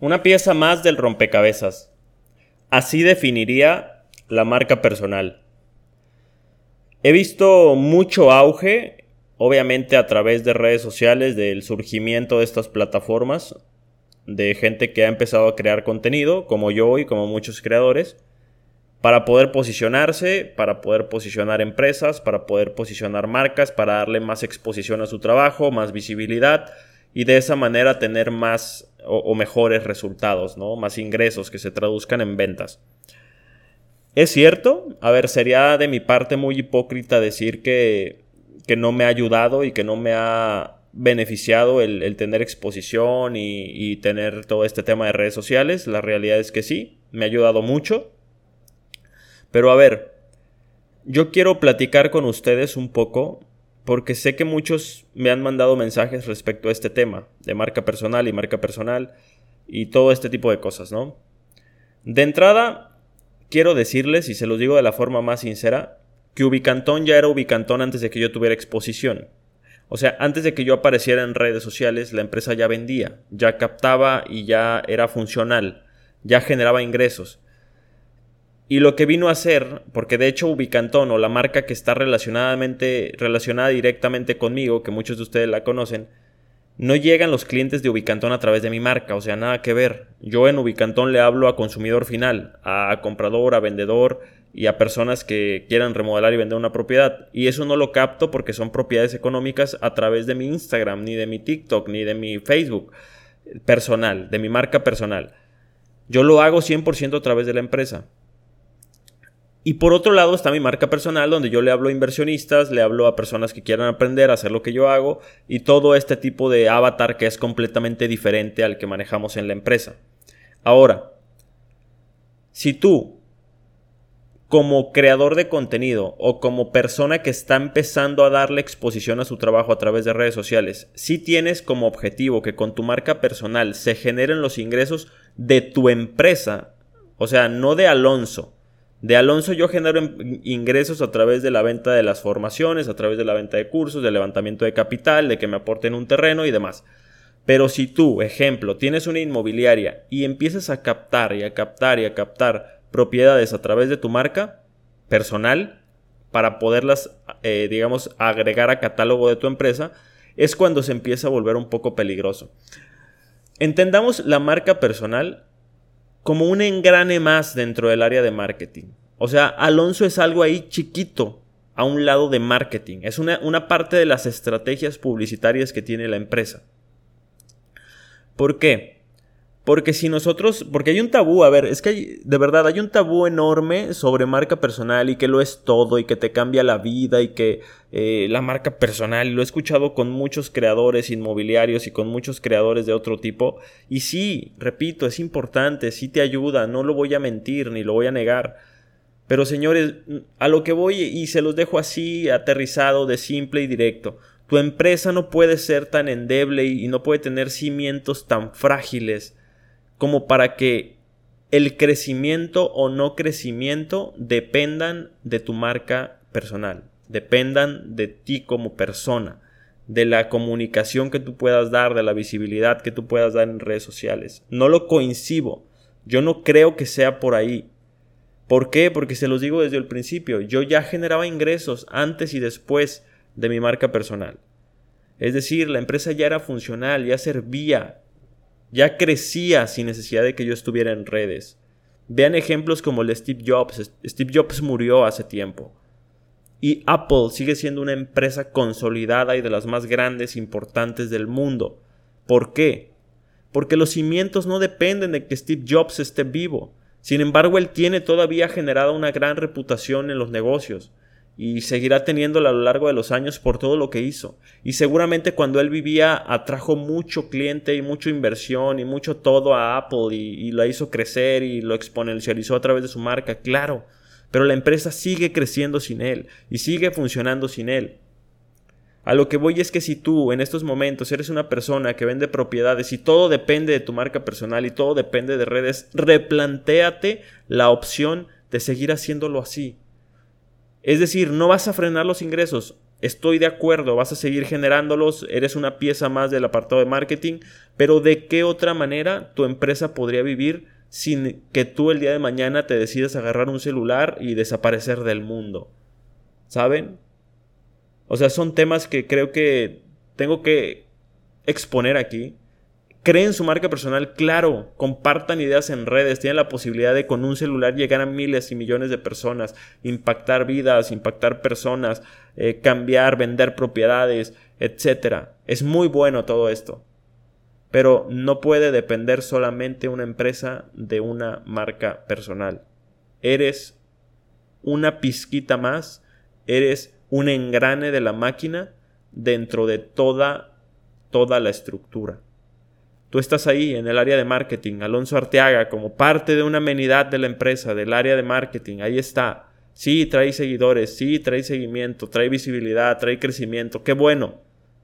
Una pieza más del rompecabezas. Así definiría la marca personal. He visto mucho auge, obviamente a través de redes sociales, del surgimiento de estas plataformas, de gente que ha empezado a crear contenido, como yo y como muchos creadores, para poder posicionarse, para poder posicionar empresas, para poder posicionar marcas, para darle más exposición a su trabajo, más visibilidad y de esa manera tener más o, mejores resultados, ¿no? Más ingresos que se traduzcan en ventas. Es cierto, a ver, sería de mi parte muy hipócrita decir que, que no me ha ayudado y que no me ha beneficiado el, tener exposición y, y, tener todo este tema de redes sociales. La realidad es que sí, me ha ayudado mucho. Pero a ver, yo quiero platicar con ustedes un poco porque sé que muchos me han mandado mensajes respecto a este tema de marca personal y marca personal y todo este tipo de cosas, ¿no? De entrada, quiero decirles, y se los digo de la forma más sincera, que Ubicantón ya era Ubicantón antes de que yo tuviera exposición. O sea, antes de que yo apareciera en redes sociales, la empresa ya vendía, ya captaba y ya era funcional, ya generaba ingresos. Y lo que vino a hacer, porque de hecho Ubicantón o la marca que está relacionadamente, relacionada directamente conmigo, que muchos de ustedes la conocen, no llegan los clientes de Ubicantón a través de mi marca, o sea, nada que ver. Yo en Ubicantón le hablo a consumidor final, a comprador, a vendedor y a personas que quieran remodelar y vender una propiedad. Y eso no lo capto porque son propiedades económicas a través de mi Instagram, ni de mi TikTok, ni de mi Facebook personal, de mi marca personal. Yo lo hago 100% a través de la empresa. Y por otro lado está mi marca personal, donde yo le hablo a inversionistas, le hablo a personas que quieran aprender a hacer lo que yo hago y todo este tipo de avatar que es completamente diferente al que manejamos en la empresa. Ahora, si tú, como creador de contenido o como persona que está empezando a darle exposición a su trabajo a través de redes sociales, si tienes como objetivo que con tu marca personal se generen los ingresos de tu empresa, o sea, no de Alonso, de Alonso yo genero ingresos a través de la venta de las formaciones, a través de la venta de cursos, de levantamiento de capital, de que me aporten un terreno y demás. Pero si tú, ejemplo, tienes una inmobiliaria y empiezas a captar y a captar y a captar propiedades a través de tu marca personal para poderlas, eh, digamos, agregar a catálogo de tu empresa, es cuando se empieza a volver un poco peligroso. Entendamos la marca personal como un engrane más dentro del área de marketing. O sea, Alonso es algo ahí chiquito a un lado de marketing. Es una, una parte de las estrategias publicitarias que tiene la empresa. ¿Por qué? Porque si nosotros, porque hay un tabú, a ver, es que hay, de verdad hay un tabú enorme sobre marca personal y que lo es todo y que te cambia la vida y que eh, la marca personal, lo he escuchado con muchos creadores inmobiliarios y con muchos creadores de otro tipo, y sí, repito, es importante, sí te ayuda, no lo voy a mentir ni lo voy a negar. Pero señores, a lo que voy y se los dejo así aterrizado, de simple y directo. Tu empresa no puede ser tan endeble y no puede tener cimientos tan frágiles como para que el crecimiento o no crecimiento dependan de tu marca personal, dependan de ti como persona, de la comunicación que tú puedas dar, de la visibilidad que tú puedas dar en redes sociales. No lo coincido, yo no creo que sea por ahí. ¿Por qué? Porque se los digo desde el principio, yo ya generaba ingresos antes y después de mi marca personal. Es decir, la empresa ya era funcional, ya servía, ya crecía sin necesidad de que yo estuviera en redes. Vean ejemplos como el de Steve Jobs. Steve Jobs murió hace tiempo. Y Apple sigue siendo una empresa consolidada y de las más grandes e importantes del mundo. ¿Por qué? Porque los cimientos no dependen de que Steve Jobs esté vivo. Sin embargo, él tiene todavía generado una gran reputación en los negocios y seguirá teniéndola a lo largo de los años por todo lo que hizo. Y seguramente cuando él vivía atrajo mucho cliente y mucha inversión y mucho todo a Apple y, y, lo hizo crecer y lo exponencializó a través de su marca, claro. Pero la empresa sigue creciendo sin él y sigue funcionando sin él. A lo que voy es que si tú en estos momentos eres una persona que vende propiedades y todo depende de tu marca personal y todo depende de redes, replantéate la opción de seguir haciéndolo así. Es decir, no vas a frenar los ingresos. Estoy de acuerdo, vas a seguir generándolos, eres una pieza más del apartado de marketing, pero ¿de qué otra manera tu empresa podría vivir sin que tú el día de mañana te decidas agarrar un celular y desaparecer del mundo? ¿Saben? O sea, son temas que creo que tengo que exponer aquí. Creen su marca personal, claro, compartan ideas en redes, tienen la posibilidad de con un celular llegar a miles y millones de personas, impactar vidas, impactar personas, eh, cambiar, vender propiedades, etc. Es muy bueno todo esto. Pero no puede depender solamente una empresa de una marca personal. Eres una pizquita más, eres un engrane de la máquina dentro de toda, toda la estructura. Tú estás ahí en el área de marketing, Alonso Arteaga, como parte de una amenidad de la empresa, del área de marketing, ahí está. Sí, trae seguidores, sí, trae seguimiento, trae visibilidad, trae crecimiento, qué bueno.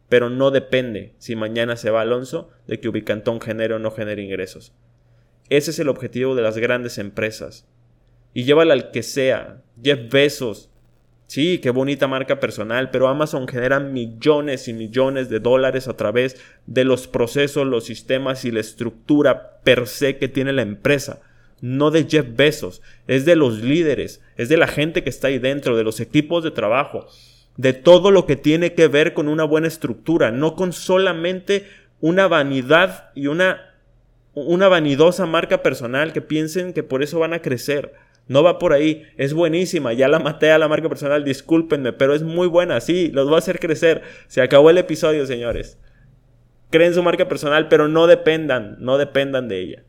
Pero no depende, si mañana se va Alonso, de que Ubicantón genere o no genere ingresos. Ese es el objetivo de las grandes empresas. Y llévala al que sea. Jeff Bezos, Sí, qué bonita marca personal, pero Amazon genera millones y millones de dólares a través de los procesos, los sistemas y la estructura per se que tiene la empresa. No de Jeff Bezos, es de los líderes, es de la gente que está ahí dentro, de los equipos de trabajo, de todo lo que tiene que ver con una buena estructura, no con solamente una vanidad y una, una vanidosa marca personal que piensen que por eso van a crecer. No va por ahí, es buenísima, ya la maté a la marca personal, discúlpenme, pero es muy buena, sí, los va a hacer crecer. Se acabó el episodio, señores. Creen su marca personal, pero no dependan, no dependan de ella.